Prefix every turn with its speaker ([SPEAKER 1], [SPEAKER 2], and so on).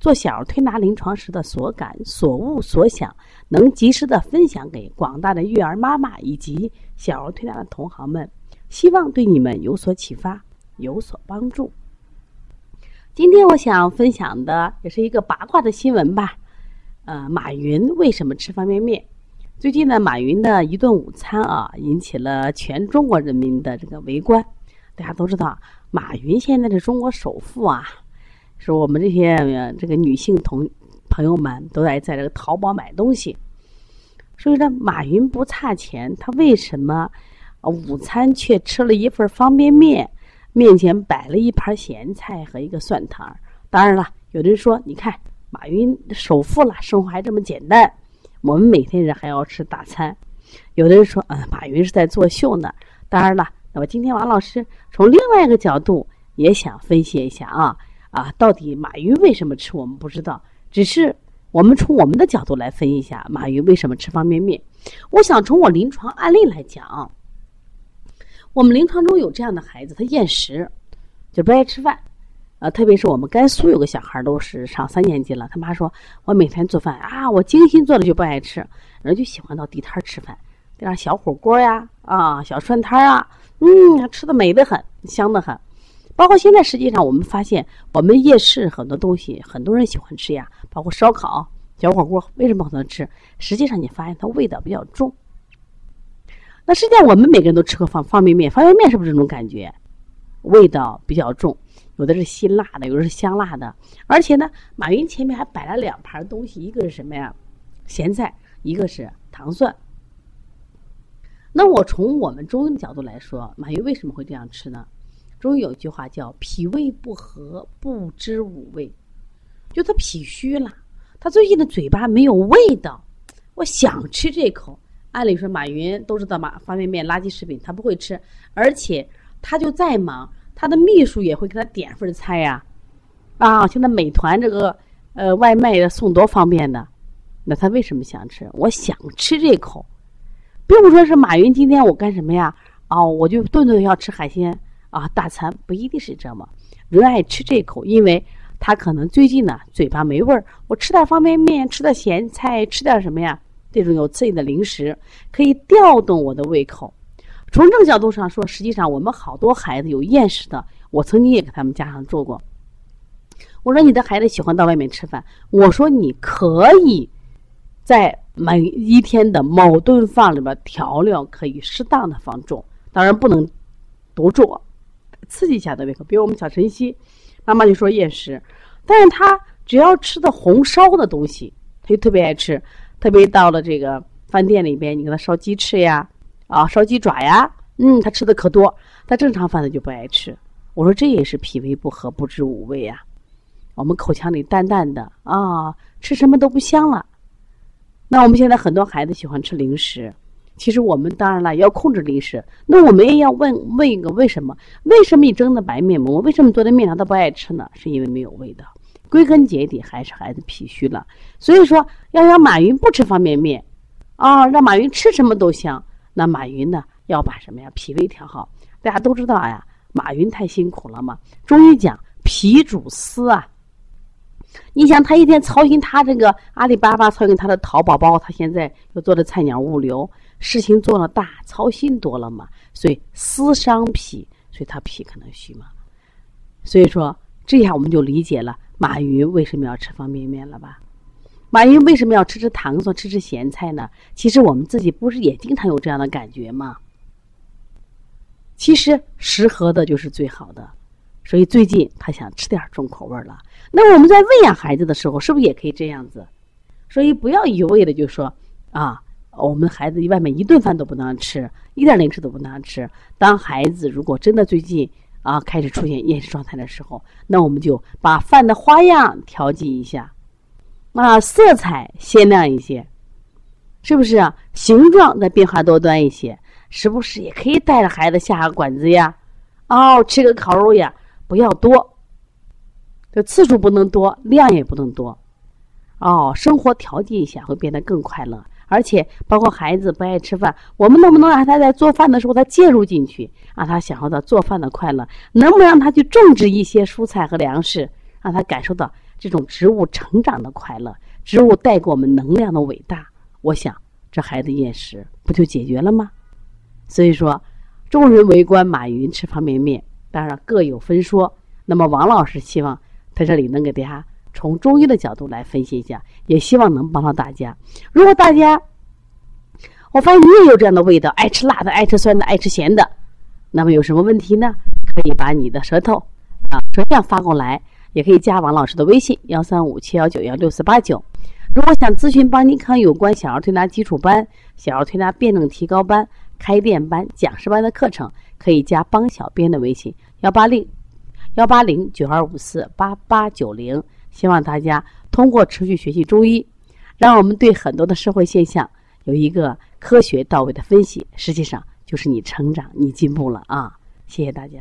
[SPEAKER 1] 做小儿推拿临床时的所感、所悟、所想，能及时的分享给广大的育儿妈妈以及小儿推拿的同行们，希望对你们有所启发，有所帮助。今天我想分享的也是一个八卦的新闻吧。呃，马云为什么吃方便面？最近呢，马云的一顿午餐啊，引起了全中国人民的这个围观。大家都知道。马云现在是中国首富啊，是我们这些这个女性同朋友们都在在这个淘宝买东西，所以说马云不差钱，他为什么午餐却吃了一份方便面，面前摆了一盘咸菜和一个蒜汤？当然了，有的人说，你看马云首富了，生活还这么简单，我们每天人还要吃大餐。有的人说，嗯，马云是在作秀呢。当然了。那么今天王老师从另外一个角度也想分析一下啊啊，到底马云为什么吃我们不知道，只是我们从我们的角度来分析一下马云为什么吃方便面。我想从我临床案例来讲，我们临床中有这样的孩子，他厌食，就不爱吃饭，啊，特别是我们甘肃有个小孩都是上三年级了，他妈说我每天做饭啊，我精心做的就不爱吃，人就喜欢到地摊吃饭，这样小火锅呀啊，小涮摊啊。嗯，吃的美得很，香的很。包括现在，实际上我们发现，我们夜市很多东西，很多人喜欢吃呀，包括烧烤、小火锅，为什么很多人吃？实际上，你发现它味道比较重。那实际上，我们每个人都吃过方方便面，方便面是不是这种感觉？味道比较重，有的是辛辣的，有的是香辣的。而且呢，马云前面还摆了两盘东西，一个是什么呀？咸菜，一个是糖蒜。那我从我们中医的角度来说，马云为什么会这样吃呢？中有一句话叫“脾胃不和，不知五味”，就他脾虚了，他最近的嘴巴没有味道。我想吃这口，按理说马云都知道马方便面垃圾食品，他不会吃，而且他就再忙，他的秘书也会给他点份菜呀。啊，现在美团这个呃外卖送多方便的，那他为什么想吃？我想吃这口。并不说是马云今天我干什么呀？哦，我就顿顿要吃海鲜啊，大餐不一定是这么，人爱吃这口，因为他可能最近呢嘴巴没味儿，我吃点方便面，吃点咸菜，吃点什么呀？这种有刺激的零食可以调动我的胃口。从这个角度上说，实际上我们好多孩子有厌食的，我曾经也给他们家长做过。我说你的孩子喜欢到外面吃饭，我说你可以在。每一天的某顿饭里边调料可以适当的放重，当然不能多做，刺激一下的胃口。比如我们小晨曦，妈妈就说厌食，但是他只要吃的红烧的东西，他就特别爱吃。特别到了这个饭店里边，你给他烧鸡翅呀，啊，烧鸡爪呀，嗯，他吃的可多。他正常饭他就不爱吃。我说这也是脾胃不和，不知五味呀。我们口腔里淡淡的啊，吃什么都不香了。那我们现在很多孩子喜欢吃零食，其实我们当然了要控制零食。那我们也要问问一个为什么？为什么你蒸的白面馍，为什么做的面条他不爱吃呢？是因为没有味道。归根结底还是孩子脾虚了。所以说要让马云不吃方便面，啊，让马云吃什么都香。那马云呢要把什么呀脾胃调好。大家都知道呀，马云太辛苦了嘛。中医讲脾主思啊。你想他一天操心他这个阿里巴巴，操心他的淘宝，包括他现在又做的菜鸟物流，事情做了大，操心多了嘛，所以思伤脾，所以他脾可能虚嘛。所以说这样我们就理解了马云为什么要吃方便面了吧？马云为什么要吃吃糖蒜、吃吃咸菜呢？其实我们自己不是也经常有这样的感觉吗？其实适合的就是最好的。所以最近他想吃点重口味了。那我们在喂养孩子的时候，是不是也可以这样子？所以不要一味的就说啊，我们孩子外面一顿饭都不能吃，一点零食都不能吃。当孩子如果真的最近啊开始出现厌食状态的时候，那我们就把饭的花样调剂一下，啊，色彩鲜亮一些，是不是啊？形状再变化多端一些。时不时也可以带着孩子下下馆子呀，哦，吃个烤肉呀，不要多，这次数不能多，量也不能多，哦，生活调剂一下会变得更快乐。而且包括孩子不爱吃饭，我们能不能让他在做饭的时候他介入进去，让他享受到做饭的快乐？能不能让他去种植一些蔬菜和粮食，让他感受到这种植物成长的快乐，植物带给我们能量的伟大？我想，这孩子厌食不就解决了吗？所以说，众人围观马云吃方便面，当然各有分说。那么王老师希望在这里能给大家。从中医的角度来分析一下，也希望能帮到大家。如果大家，我发现你也有这样的味道，爱吃辣的，爱吃酸的，爱吃咸的，那么有什么问题呢？可以把你的舌头啊舌象发过来，也可以加王老师的微信幺三五七幺九幺六四八九。如果想咨询邦尼康有关小儿推拿基础班、小儿推拿辩证提高班、开店班、讲师班的课程，可以加帮小编的微信幺八零幺八零九二五四八八九零。希望大家通过持续学习中医，让我们对很多的社会现象有一个科学到位的分析。实际上，就是你成长、你进步了啊！谢谢大家。